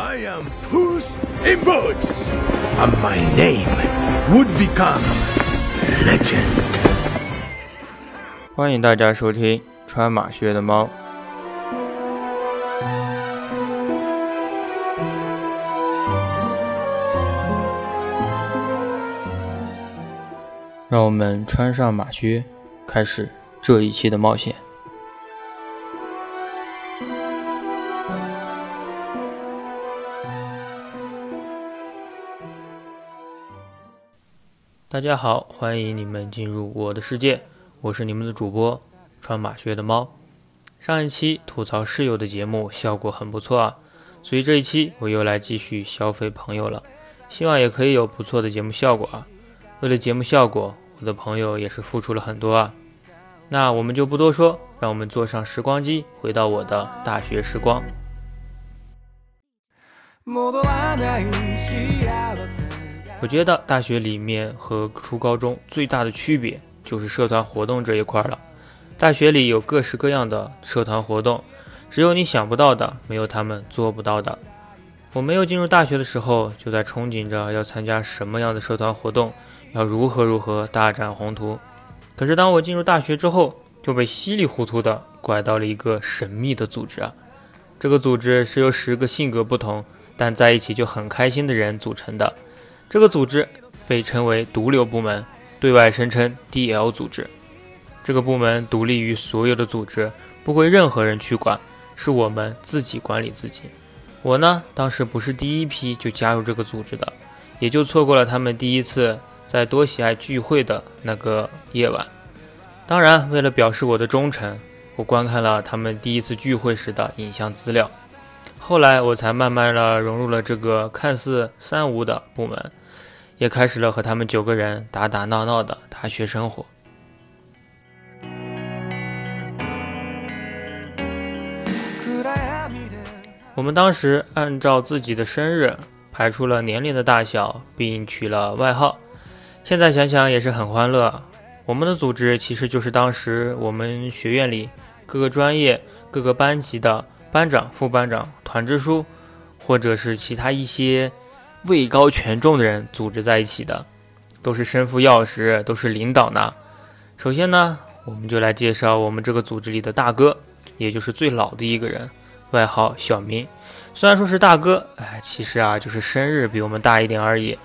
I am Puss in Boots, and my name would become legend. 欢迎大家收听穿马靴的猫。让我们穿上马靴，开始这一期的冒险。大家好，欢迎你们进入我的世界，我是你们的主播穿马靴的猫。上一期吐槽室友的节目效果很不错啊，所以这一期我又来继续消费朋友了，希望也可以有不错的节目效果啊。为了节目效果，我的朋友也是付出了很多啊。那我们就不多说，让我们坐上时光机，回到我的大学时光。我觉得大学里面和初高中最大的区别就是社团活动这一块了。大学里有各式各样的社团活动，只有你想不到的，没有他们做不到的。我没有进入大学的时候，就在憧憬着要参加什么样的社团活动。要如何如何大展宏图？可是当我进入大学之后，就被稀里糊涂的拐到了一个神秘的组织啊！这个组织是由十个性格不同但在一起就很开心的人组成的。这个组织被称为毒瘤部门，对外声称 DL 组织。这个部门独立于所有的组织，不归任何人去管，是我们自己管理自己。我呢，当时不是第一批就加入这个组织的，也就错过了他们第一次。在多喜爱聚会的那个夜晚，当然，为了表示我的忠诚，我观看了他们第一次聚会时的影像资料。后来，我才慢慢的融入了这个看似三无的部门，也开始了和他们九个人打打闹闹的大学生活。我们当时按照自己的生日排出了年龄的大小，并取了外号。现在想想也是很欢乐。我们的组织其实就是当时我们学院里各个专业、各个班级的班长、副班长、团支书，或者是其他一些位高权重的人组织在一起的，都是身负要职，都是领导呢。首先呢，我们就来介绍我们这个组织里的大哥，也就是最老的一个人，外号小明。虽然说是大哥，哎，其实啊就是生日比我们大一点而已。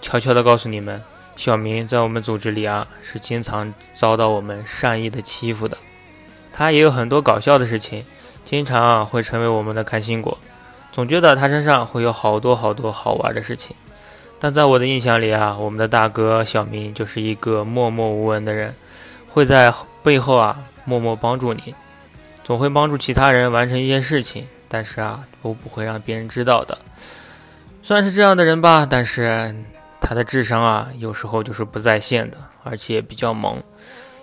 悄悄的告诉你们。小明在我们组织里啊，是经常遭到我们善意的欺负的。他也有很多搞笑的事情，经常啊会成为我们的开心果。总觉得他身上会有好多好多好玩的事情。但在我的印象里啊，我们的大哥小明就是一个默默无闻的人，会在背后啊默默帮助你，总会帮助其他人完成一件事情，但是啊都不会让别人知道的。算是这样的人吧，但是。他的智商啊，有时候就是不在线的，而且比较萌。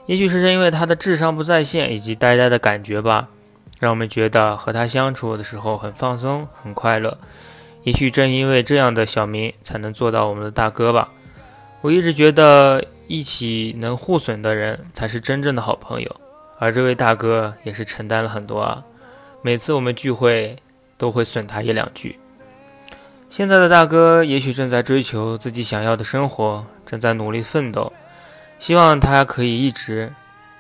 也许是因为他的智商不在线以及呆呆的感觉吧，让我们觉得和他相处的时候很放松、很快乐。也许正因为这样的小明，才能做到我们的大哥吧。我一直觉得，一起能互损的人才是真正的好朋友。而这位大哥也是承担了很多啊，每次我们聚会都会损他一两句。现在的大哥也许正在追求自己想要的生活，正在努力奋斗，希望他可以一直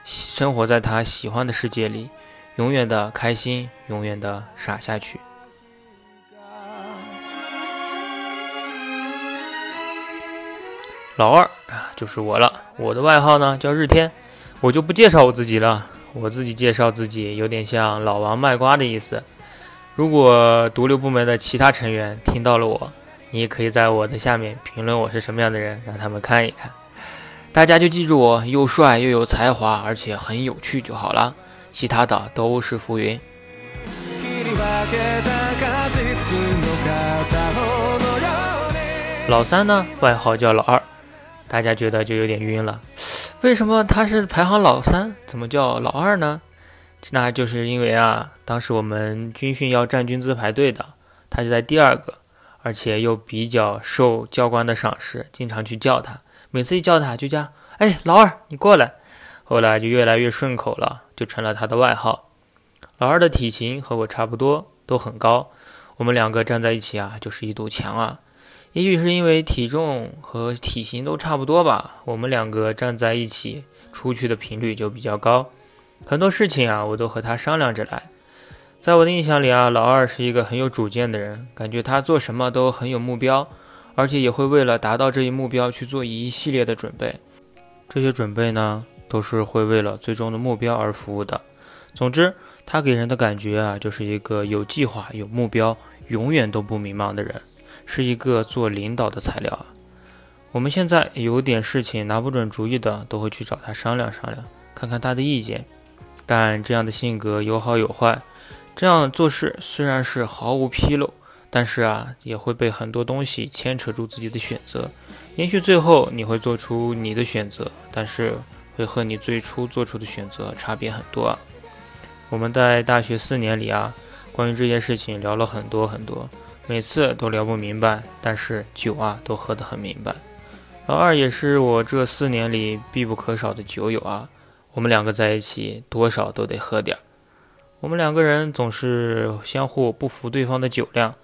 生活在他喜欢的世界里，永远的开心，永远的傻下去。老二啊，就是我了。我的外号呢叫日天，我就不介绍我自己了。我自己介绍自己，有点像老王卖瓜的意思。如果毒瘤部门的其他成员听到了我，你也可以在我的下面评论我是什么样的人，让他们看一看。大家就记住我又帅又有才华，而且很有趣就好了，其他的都是浮云。老三呢，外号叫老二，大家觉得就有点晕了。为什么他是排行老三，怎么叫老二呢？那就是因为啊，当时我们军训要站军姿排队的，他就在第二个，而且又比较受教官的赏识，经常去叫他。每次一叫他，就叫哎老二，你过来。后来就越来越顺口了，就成了他的外号。老二的体型和我差不多，都很高。我们两个站在一起啊，就是一堵墙啊。也许是因为体重和体型都差不多吧，我们两个站在一起出去的频率就比较高。很多事情啊，我都和他商量着来。在我的印象里啊，老二是一个很有主见的人，感觉他做什么都很有目标，而且也会为了达到这一目标去做一系列的准备。这些准备呢，都是会为了最终的目标而服务的。总之，他给人的感觉啊，就是一个有计划、有目标、永远都不迷茫的人，是一个做领导的材料。我们现在有点事情拿不准主意的，都会去找他商量商量，看看他的意见。但这样的性格有好有坏。这样做事虽然是毫无纰漏，但是啊，也会被很多东西牵扯住自己的选择。也许最后你会做出你的选择，但是会和你最初做出的选择差别很多。我们在大学四年里啊，关于这件事情聊了很多很多，每次都聊不明白，但是酒啊都喝得很明白。老二也是我这四年里必不可少的酒友啊，我们两个在一起多少都得喝点儿。我们两个人总是相互不服对方的酒量，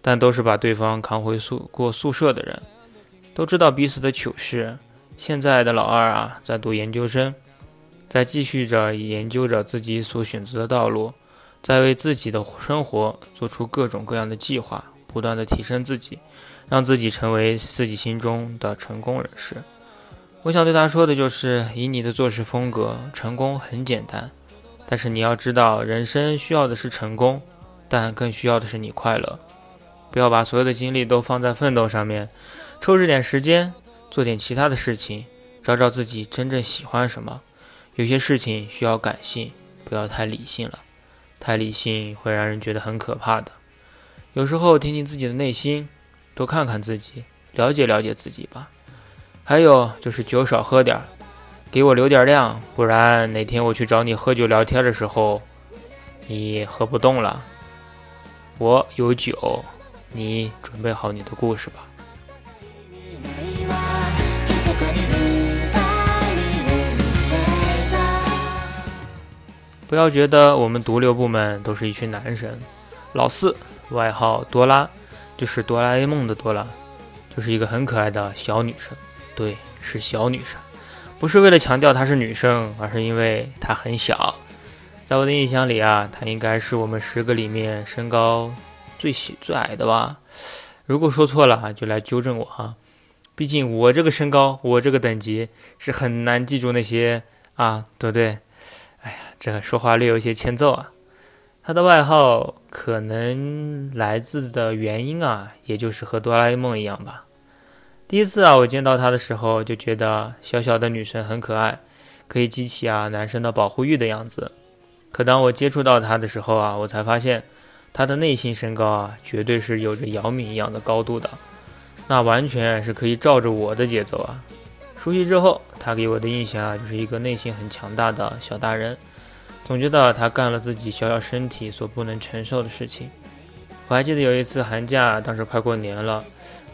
但都是把对方扛回宿过宿舍的人，都知道彼此的糗事。现在的老二啊，在读研究生，在继续着研究着自己所选择的道路，在为自己的生活做出各种各样的计划，不断的提升自己，让自己成为自己心中的成功人士。我想对他说的就是：以你的做事风格，成功很简单。但是你要知道，人生需要的是成功，但更需要的是你快乐。不要把所有的精力都放在奋斗上面，抽着点时间做点其他的事情，找找自己真正喜欢什么。有些事情需要感性，不要太理性了，太理性会让人觉得很可怕的。有时候听听自己的内心，多看看自己，了解了解自己吧。还有就是酒少喝点儿。给我留点量，不然哪天我去找你喝酒聊天的时候，你喝不动了。我有酒，你准备好你的故事吧。不要觉得我们毒瘤部门都是一群男神。老四，外号多拉，就是哆啦 A 梦的多拉，就是一个很可爱的小女生。对，是小女生。不是为了强调她是女生，而是因为她很小。在我的印象里啊，她应该是我们十个里面身高最小最矮的吧。如果说错了，就来纠正我哈。毕竟我这个身高，我这个等级是很难记住那些啊，对不对？这说话略有一些欠揍啊。他的外号可能来自的原因啊，也就是和哆啦 A 梦一样吧。第一次啊，我见到他的时候就觉得小小的女生很可爱，可以激起啊男生的保护欲的样子。可当我接触到他的时候啊，我才发现他的内心身高啊，绝对是有着姚明一样的高度的，那完全是可以照着我的节奏啊。熟悉之后，他给我的印象啊，就是一个内心很强大的小大人，总觉得她干了自己小小身体所不能承受的事情。我还记得有一次寒假，当时快过年了。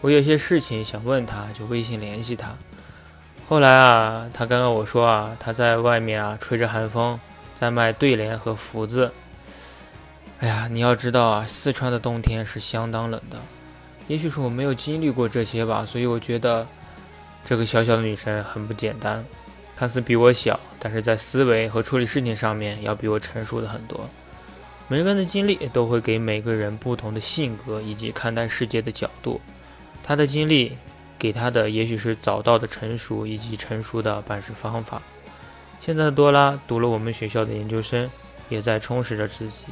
我有些事情想问他，就微信联系他。后来啊，他刚刚我说啊，他在外面啊吹着寒风，在卖对联和福字。哎呀，你要知道啊，四川的冬天是相当冷的。也许是我没有经历过这些吧，所以我觉得这个小小的女生很不简单。看似比我小，但是在思维和处理事情上面要比我成熟的很多。每个人的经历都会给每个人不同的性格以及看待世界的角度。他的经历给他的也许是早到的成熟以及成熟的办事方法。现在的多拉读了我们学校的研究生，也在充实着自己，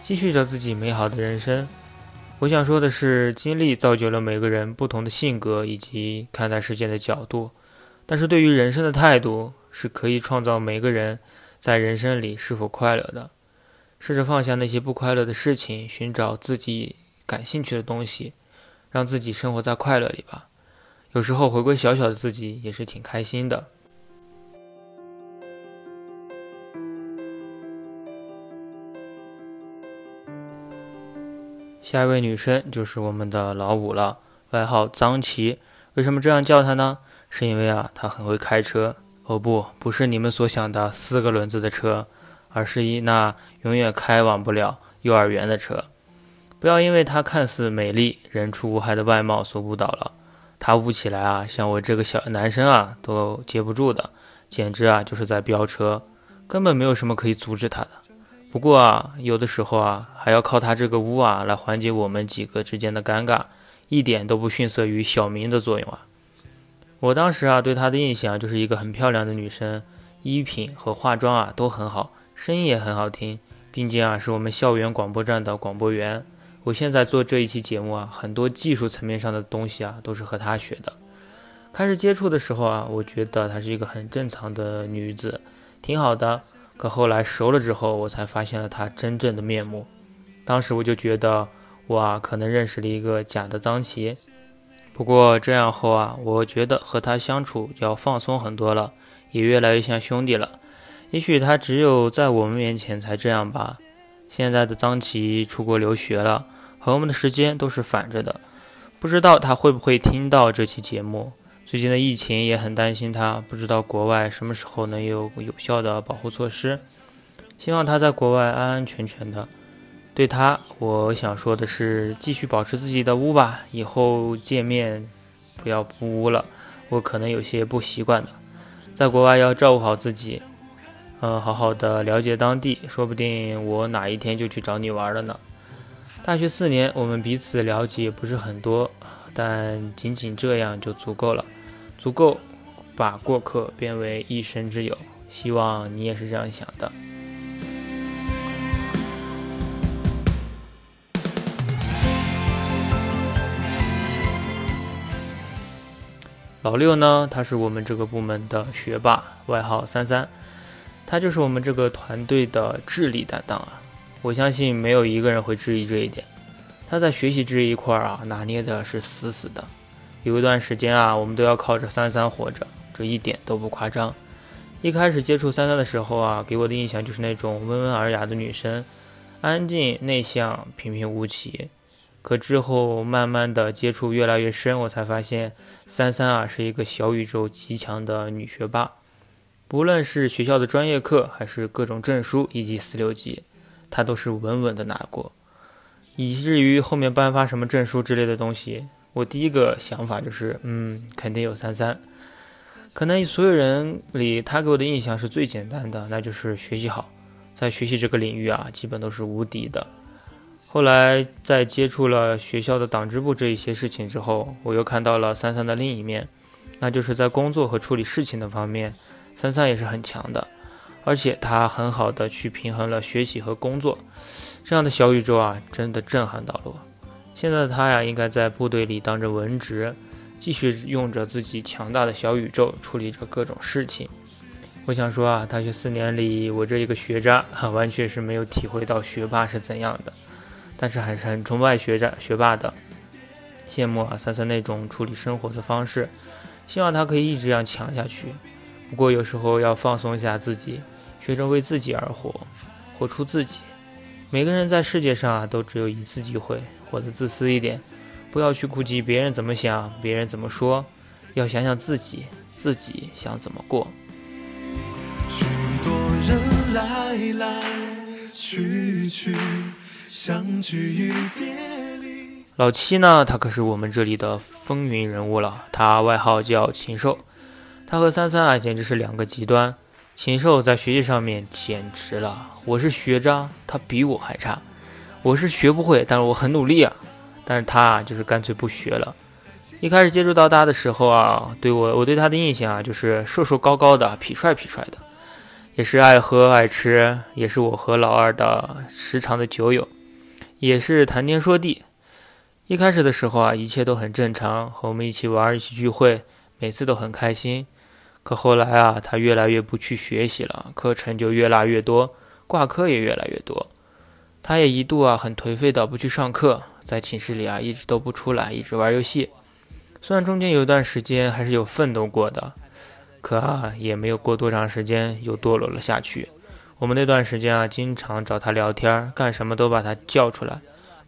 继续着自己美好的人生。我想说的是，经历造就了每个人不同的性格以及看待世界的角度，但是对于人生的态度是可以创造每个人在人生里是否快乐的。试着放下那些不快乐的事情，寻找自己感兴趣的东西。让自己生活在快乐里吧，有时候回归小小的自己也是挺开心的。下一位女生就是我们的老五了，外号脏旗。为什么这样叫她呢？是因为啊，她很会开车。哦不，不是你们所想的四个轮子的车，而是一那永远开往不了幼儿园的车。不要因为它看似美丽、人畜无害的外貌所误导了。它舞起来啊，像我这个小男生啊都接不住的，简直啊就是在飙车，根本没有什么可以阻止它的。不过啊，有的时候啊，还要靠她这个舞啊来缓解我们几个之间的尴尬，一点都不逊色于小明的作用啊。我当时啊对她的印象就是一个很漂亮的女生，衣品和化妆啊都很好，声音也很好听。并且啊，是我们校园广播站的广播员。我现在做这一期节目啊，很多技术层面上的东西啊，都是和她学的。开始接触的时候啊，我觉得她是一个很正常的女子，挺好的。可后来熟了之后，我才发现了她真正的面目。当时我就觉得，我啊，可能认识了一个假的脏旗。不过这样后啊，我觉得和他相处要放松很多了，也越来越像兄弟了。也许他只有在我们面前才这样吧。现在的张琪出国留学了，和我们的时间都是反着的。不知道他会不会听到这期节目。最近的疫情也很担心他，不知道国外什么时候能有有效的保护措施。希望他在国外安安全全的。对他，我想说的是，继续保持自己的污吧。以后见面不要不污了，我可能有些不习惯的。在国外要照顾好自己。嗯，好好的了解当地，说不定我哪一天就去找你玩了呢。大学四年，我们彼此了解不是很多，但仅仅这样就足够了，足够把过客变为一生之友。希望你也是这样想的。老六呢，他是我们这个部门的学霸，外号三三。他就是我们这个团队的智力担当啊！我相信没有一个人会质疑这一点。他在学习这一块啊，拿捏的是死死的。有一段时间啊，我们都要靠着三三活着，这一点都不夸张。一开始接触三三的时候啊，给我的印象就是那种温文尔雅的女生，安静内向、平平无奇。可之后慢慢的接触越来越深，我才发现三三啊是一个小宇宙极强的女学霸。无论是学校的专业课，还是各种证书以及四六级，他都是稳稳的拿过，以至于后面颁发什么证书之类的东西，我第一个想法就是，嗯，肯定有三三。可能所有人里，他给我的印象是最简单的，那就是学习好，在学习这个领域啊，基本都是无敌的。后来在接触了学校的党支部这一些事情之后，我又看到了三三的另一面，那就是在工作和处理事情的方面。三三也是很强的，而且他很好的去平衡了学习和工作，这样的小宇宙啊，真的震撼到了我。现在的他呀，应该在部队里当着文职，继续用着自己强大的小宇宙处理着各种事情。我想说啊，大学四年里，我这一个学渣完全是没有体会到学霸是怎样的，但是还是很崇拜学渣学霸的，羡慕啊三三那种处理生活的方式，希望他可以一直这样强下去。不过有时候要放松一下自己，学着为自己而活，活出自己。每个人在世界上啊，都只有一次机会，活得自私一点，不要去顾及别人怎么想，别人怎么说，要想想自己，自己想怎么过。许多人来来去去，相聚与别离。老七呢，他可是我们这里的风云人物了，他外号叫禽兽。他和三三啊，简直是两个极端。禽兽在学习上面简直了，我是学渣，他比我还差。我是学不会，但是我很努力啊。但是他啊，就是干脆不学了。一开始接触到他的时候啊，对我我对他的印象啊，就是瘦瘦高高的，痞帅痞帅的，也是爱喝爱吃，也是我和老二的时常的酒友，也是谈天说地。一开始的时候啊，一切都很正常，和我们一起玩，一起聚会，每次都很开心。可后来啊，他越来越不去学习了，课程就越拉越多，挂科也越来越多。他也一度啊很颓废的不去上课，在寝室里啊一直都不出来，一直玩游戏。虽然中间有一段时间还是有奋斗过的，可啊也没有过多长时间又堕落了下去。我们那段时间啊，经常找他聊天，干什么都把他叫出来，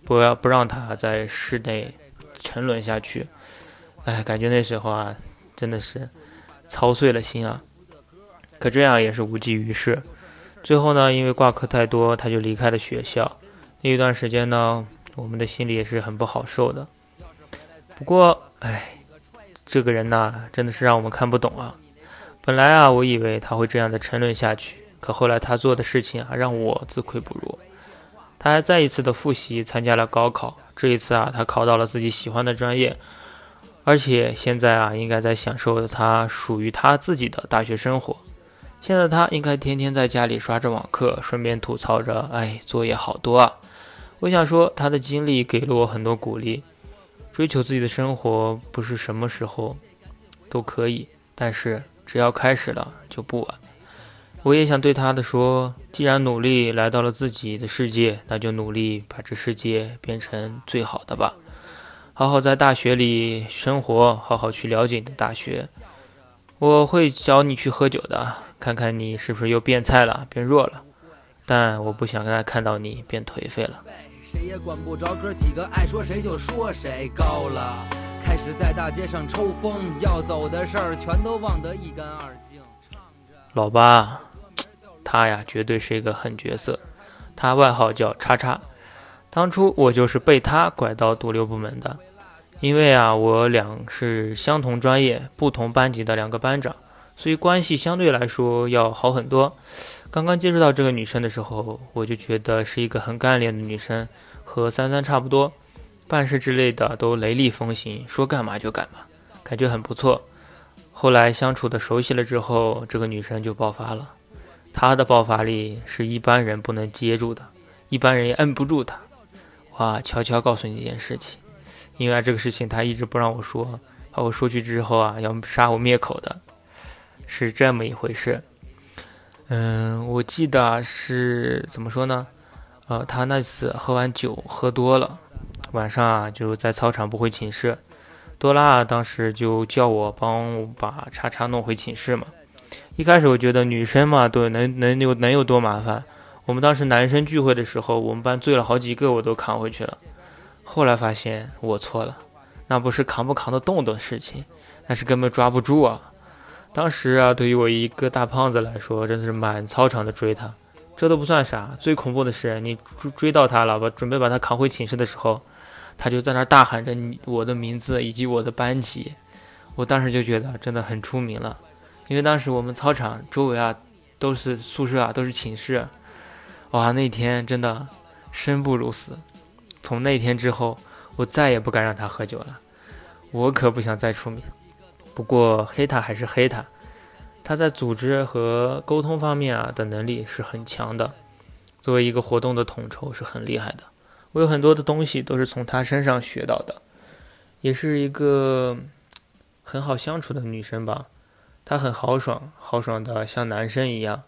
不要不让他在室内沉沦下去。哎，感觉那时候啊，真的是。操碎了心啊！可这样也是无济于事。最后呢，因为挂科太多，他就离开了学校。那一段时间呢，我们的心里也是很不好受的。不过，哎，这个人呐，真的是让我们看不懂啊。本来啊，我以为他会这样的沉沦下去，可后来他做的事情啊，让我自愧不如。他还再一次的复习，参加了高考。这一次啊，他考到了自己喜欢的专业，而且现在啊，应该在享受他属于他自己的大学生活。现在他应该天天在家里刷着网课，顺便吐槽着：“哎，作业好多啊！”我想说，他的经历给了我很多鼓励。追求自己的生活，不是什么时候都可以，但是只要开始了就不晚。我也想对他的说：既然努力来到了自己的世界，那就努力把这世界变成最好的吧。好好在大学里生活，好好去了解你的大学。我会找你去喝酒的，看看你是不是又变菜了、变弱了。但我不想再看到你变颓废了。谁也管不着哥几个爱说谁就说谁高了，开始在大街上抽风，要走的事儿全都忘得一干二净。老八，他呀绝对是一个狠角色，他外号叫叉叉。当初我就是被他拐到毒瘤部门的。因为啊，我俩是相同专业、不同班级的两个班长，所以关系相对来说要好很多。刚刚接触到这个女生的时候，我就觉得是一个很干练的女生，和三三差不多，办事之类的都雷厉风行，说干嘛就干嘛，感觉很不错。后来相处的熟悉了之后，这个女生就爆发了，他的爆发力是一般人不能接住的，一般人也摁不住他。哇，悄悄告诉你一件事情。因为这个事情，他一直不让我说，怕我说去之后啊，要杀我灭口的，是这么一回事。嗯，我记得是怎么说呢？呃，他那次喝完酒喝多了，晚上啊就在操场不回寝室，多拉当时就叫我帮我把叉叉弄回寝室嘛。一开始我觉得女生嘛，都能能有能有多麻烦？我们当时男生聚会的时候，我们班醉了好几个，我都扛回去了。后来发现我错了，那不是扛不扛得动的事情，那是根本抓不住啊！当时啊，对于我一个大胖子来说，真的是满操场的追他，这都不算啥，最恐怖的是你追追到他了，把准备把他扛回寝室的时候，他就在那大喊着你我的名字以及我的班级，我当时就觉得真的很出名了，因为当时我们操场周围啊都是宿舍啊都是寝室，哇，那天真的生不如死。从那天之后，我再也不敢让他喝酒了。我可不想再出名。不过黑他还是黑他，他在组织和沟通方面啊的能力是很强的。作为一个活动的统筹是很厉害的。我有很多的东西都是从他身上学到的。也是一个很好相处的女生吧。他很豪爽，豪爽的像男生一样，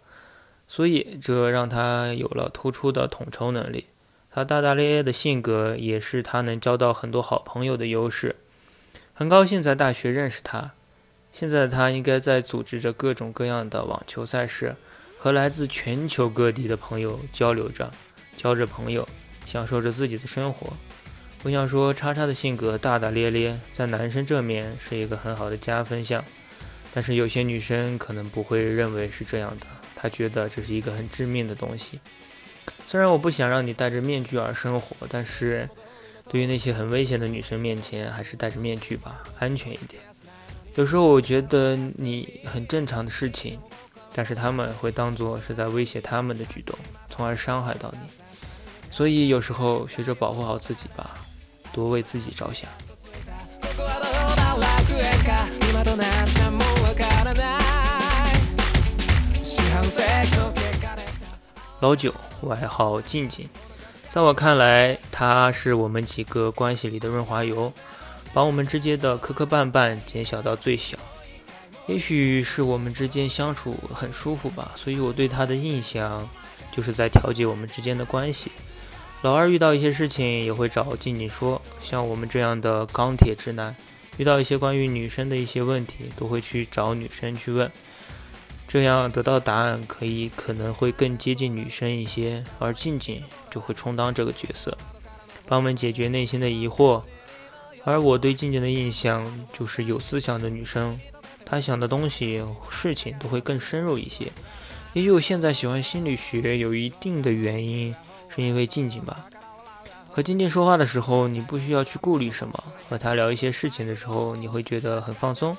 所以这让他有了突出的统筹能力。他大大咧咧的性格也是他能交到很多好朋友的优势。很高兴在大学认识他。现在他应该在组织着各种各样的网球赛事，和来自全球各地的朋友交流着，交着朋友，享受着自己的生活。我想说，叉叉的性格大大咧咧，在男生这面是一个很好的加分项。但是有些女生可能不会认为是这样的，她觉得这是一个很致命的东西。虽然我不想让你戴着面具而生活，但是对于那些很危险的女生面前，还是戴着面具吧，安全一点。有时候我觉得你很正常的事情，但是他们会当做是在威胁他们的举动，从而伤害到你。所以有时候学着保护好自己吧，多为自己着想。老九，外号静静，在我看来，他是我们几个关系里的润滑油，把我们之间的磕磕绊绊减小到最小。也许是我们之间相处很舒服吧，所以我对他的印象就是在调节我们之间的关系。老二遇到一些事情也会找静静说，像我们这样的钢铁直男，遇到一些关于女生的一些问题，都会去找女生去问。这样得到答案可以可能会更接近女生一些，而静静就会充当这个角色，帮我们解决内心的疑惑。而我对静静的印象就是有思想的女生，她想的东西事情都会更深入一些。也许我现在喜欢心理学有一定的原因，是因为静静吧。和静静说话的时候，你不需要去顾虑什么；和她聊一些事情的时候，你会觉得很放松。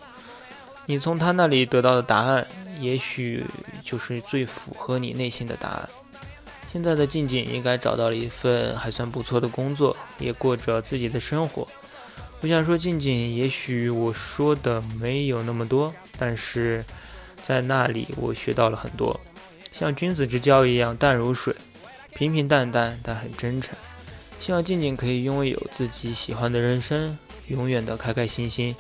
你从他那里得到的答案，也许就是最符合你内心的答案。现在的静静应该找到了一份还算不错的工作，也过着自己的生活。我想说，静静，也许我说的没有那么多，但是在那里我学到了很多，像君子之交一样淡如水，平平淡淡但很真诚。希望静静可以拥有自己喜欢的人生，永远的开开心心。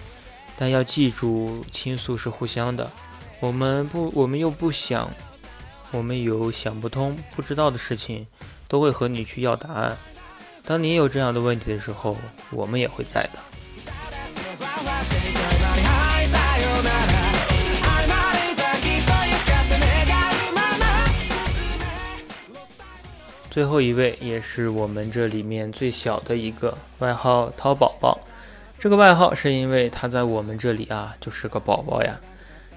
但要记住，倾诉是互相的。我们不，我们又不想，我们有想不通、不知道的事情，都会和你去要答案。当你有这样的问题的时候，我们也会在的。最后一位，也是我们这里面最小的一个，外号淘宝宝。这个外号是因为他在我们这里啊，就是个宝宝呀。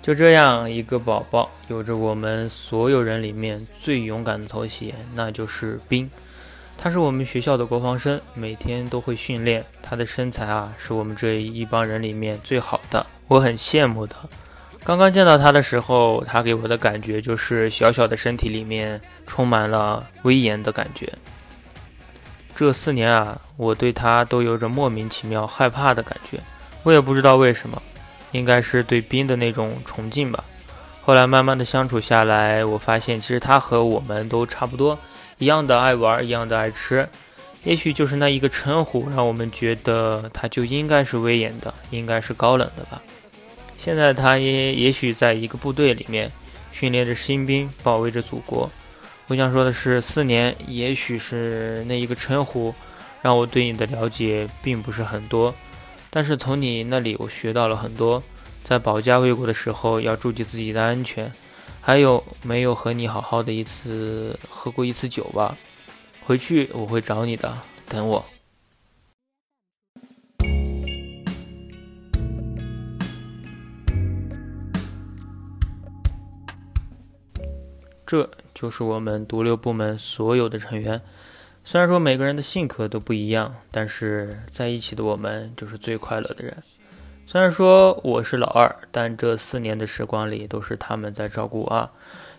就这样一个宝宝，有着我们所有人里面最勇敢的头衔，那就是兵。他是我们学校的国防生，每天都会训练。他的身材啊，是我们这一帮人里面最好的，我很羡慕的。刚刚见到他的时候，他给我的感觉就是小小的身体里面充满了威严的感觉。这四年啊，我对他都有着莫名其妙害怕的感觉，我也不知道为什么，应该是对冰的那种崇敬吧。后来慢慢的相处下来，我发现其实他和我们都差不多，一样的爱玩，一样的爱吃。也许就是那一个称呼，让我们觉得他就应该是威严的，应该是高冷的吧。现在他也也许在一个部队里面训练着新兵，保卫着祖国。我想说的是，四年也许是那一个称呼，让我对你的了解并不是很多，但是从你那里我学到了很多。在保家卫国的时候，要注意自己的安全。还有没有和你好好的一次喝过一次酒吧？回去我会找你的，等我。这就是我们毒瘤部门所有的成员。虽然说每个人的性格都不一样，但是在一起的我们就是最快乐的人。虽然说我是老二，但这四年的时光里都是他们在照顾我。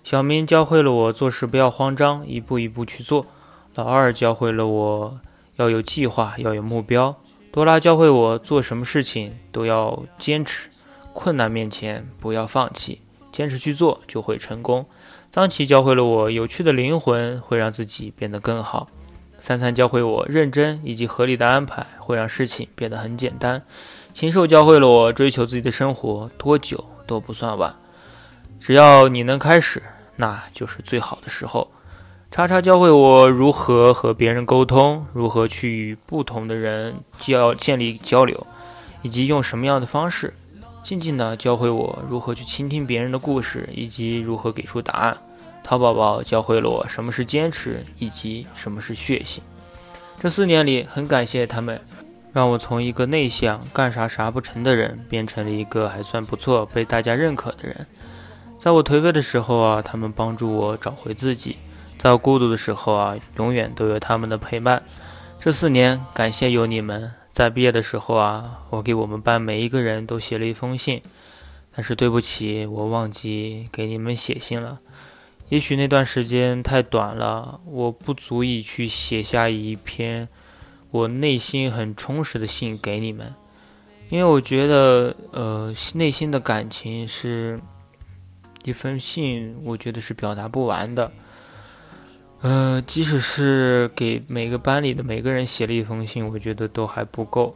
小明教会了我做事不要慌张，一步一步去做；老二教会了我要有计划，要有目标；多拉教会我做什么事情都要坚持，困难面前不要放弃，坚持去做就会成功。张琪教会了我，有趣的灵魂会让自己变得更好。三三教会我，认真以及合理的安排会让事情变得很简单。禽兽教会了我，追求自己的生活，多久都不算晚。只要你能开始，那就是最好的时候。叉叉教会我如何和别人沟通，如何去与不同的人交建立交流，以及用什么样的方式。静静的教会我如何去倾听别人的故事，以及如何给出答案。淘宝宝教会了我什么是坚持，以及什么是血性。这四年里，很感谢他们，让我从一个内向、干啥啥不成的人，变成了一个还算不错、被大家认可的人。在我颓废的时候啊，他们帮助我找回自己；在我孤独的时候啊，永远都有他们的陪伴。这四年，感谢有你们。在毕业的时候啊，我给我们班每一个人都写了一封信，但是对不起，我忘记给你们写信了。也许那段时间太短了，我不足以去写下一篇我内心很充实的信给你们，因为我觉得，呃，内心的感情是一封信，我觉得是表达不完的。呃，即使是给每个班里的每个人写了一封信，我觉得都还不够，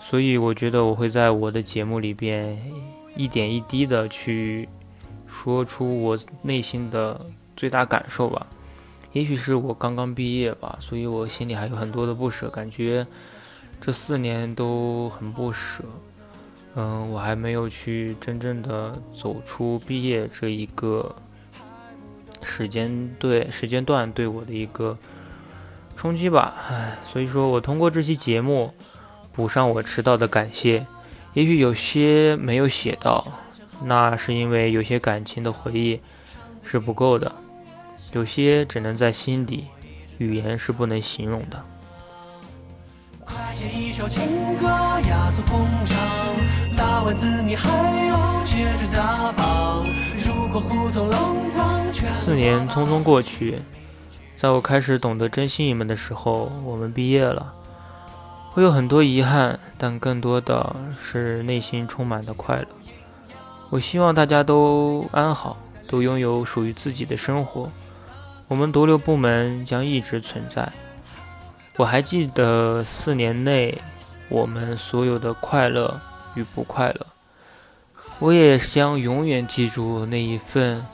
所以我觉得我会在我的节目里边一点一滴的去说出我内心的最大感受吧。也许是我刚刚毕业吧，所以我心里还有很多的不舍，感觉这四年都很不舍。嗯，我还没有去真正的走出毕业这一个。时间对时间段对我的一个冲击吧，唉，所以说我通过这期节目补上我迟到的感谢，也许有些没有写到，那是因为有些感情的回忆是不够的，有些只能在心底，语言是不能形容的。四年匆匆过去，在我开始懂得珍惜你们的时候，我们毕业了。会有很多遗憾，但更多的是内心充满的快乐。我希望大家都安好，都拥有属于自己的生活。我们独流部门将一直存在。我还记得四年内我们所有的快乐与不快乐，我也将永远记住那一份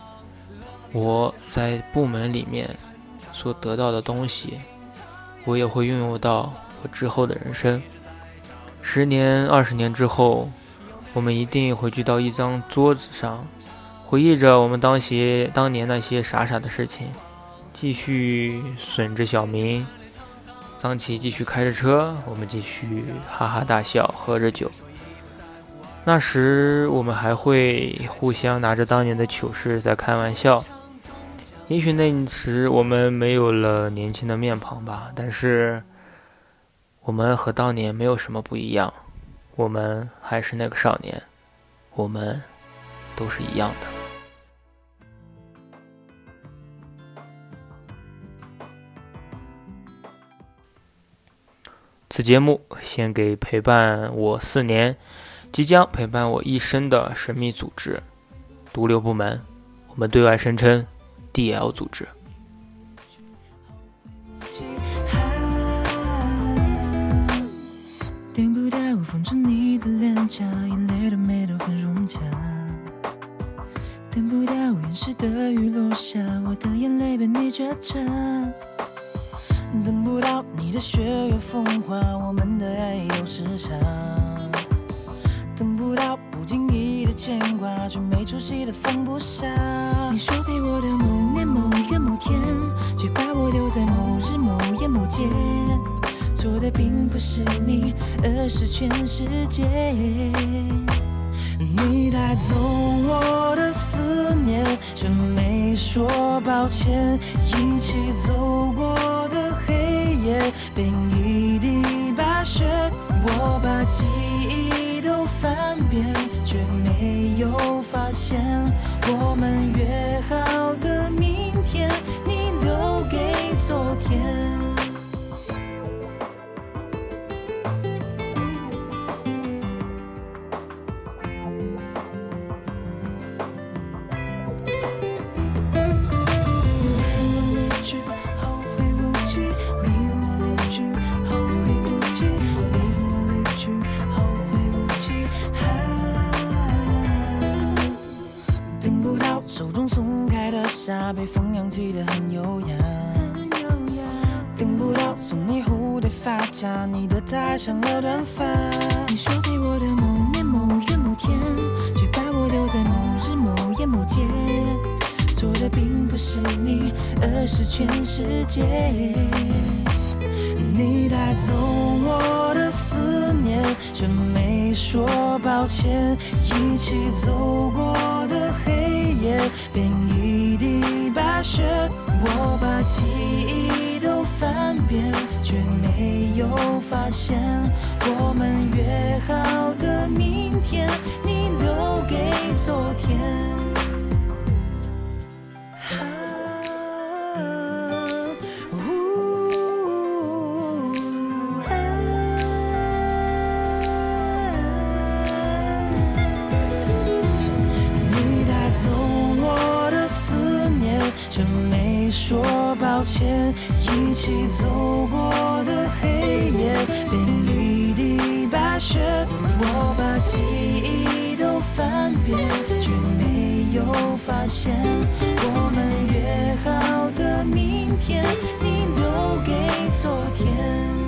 我在部门里面所得到的东西，我也会拥有到我之后的人生。十年、二十年之后，我们一定会聚到一张桌子上，回忆着我们当些当年那些傻傻的事情，继续损着小明。张琪继续开着车，我们继续哈哈大笑，喝着酒。那时我们还会互相拿着当年的糗事在开玩笑。也许那时我们没有了年轻的面庞吧，但是我们和当年没有什么不一样。我们还是那个少年，我们都是一样的。此节目献给陪伴我四年、即将陪伴我一生的神秘组织——毒瘤部门。我们对外声称 “DL 组织”。城市的雨落下，我的眼泪被你觉察。等不到你的雪月风花，我们的爱有时差。等不到不经意的牵挂，却没出息的放不下。你说陪我的某年某月某天，却把我留在某日某夜某街。错的并不是你，而是全世界。你带走我的思却没说抱歉。一起走过的黑夜，变一地白雪。我把记忆都翻遍，却没有发现我们约好的明天，你留给昨天。被风扬起的很优雅，等不到送你蝴蝶发卡，你的太长了短发。你说给我的某年某月某天，却把我留在某日某夜某街。错的并不是你，而是全世界。你带走我的思念，却没说抱歉。一起走过的黑夜，变一雪，我把记忆都翻遍，却没有发现我们约好的明天，你留给昨天。抱歉，一起走过的黑夜，变一地白雪，我把记忆都翻遍，却没有发现我们约好的明天，你留给昨天。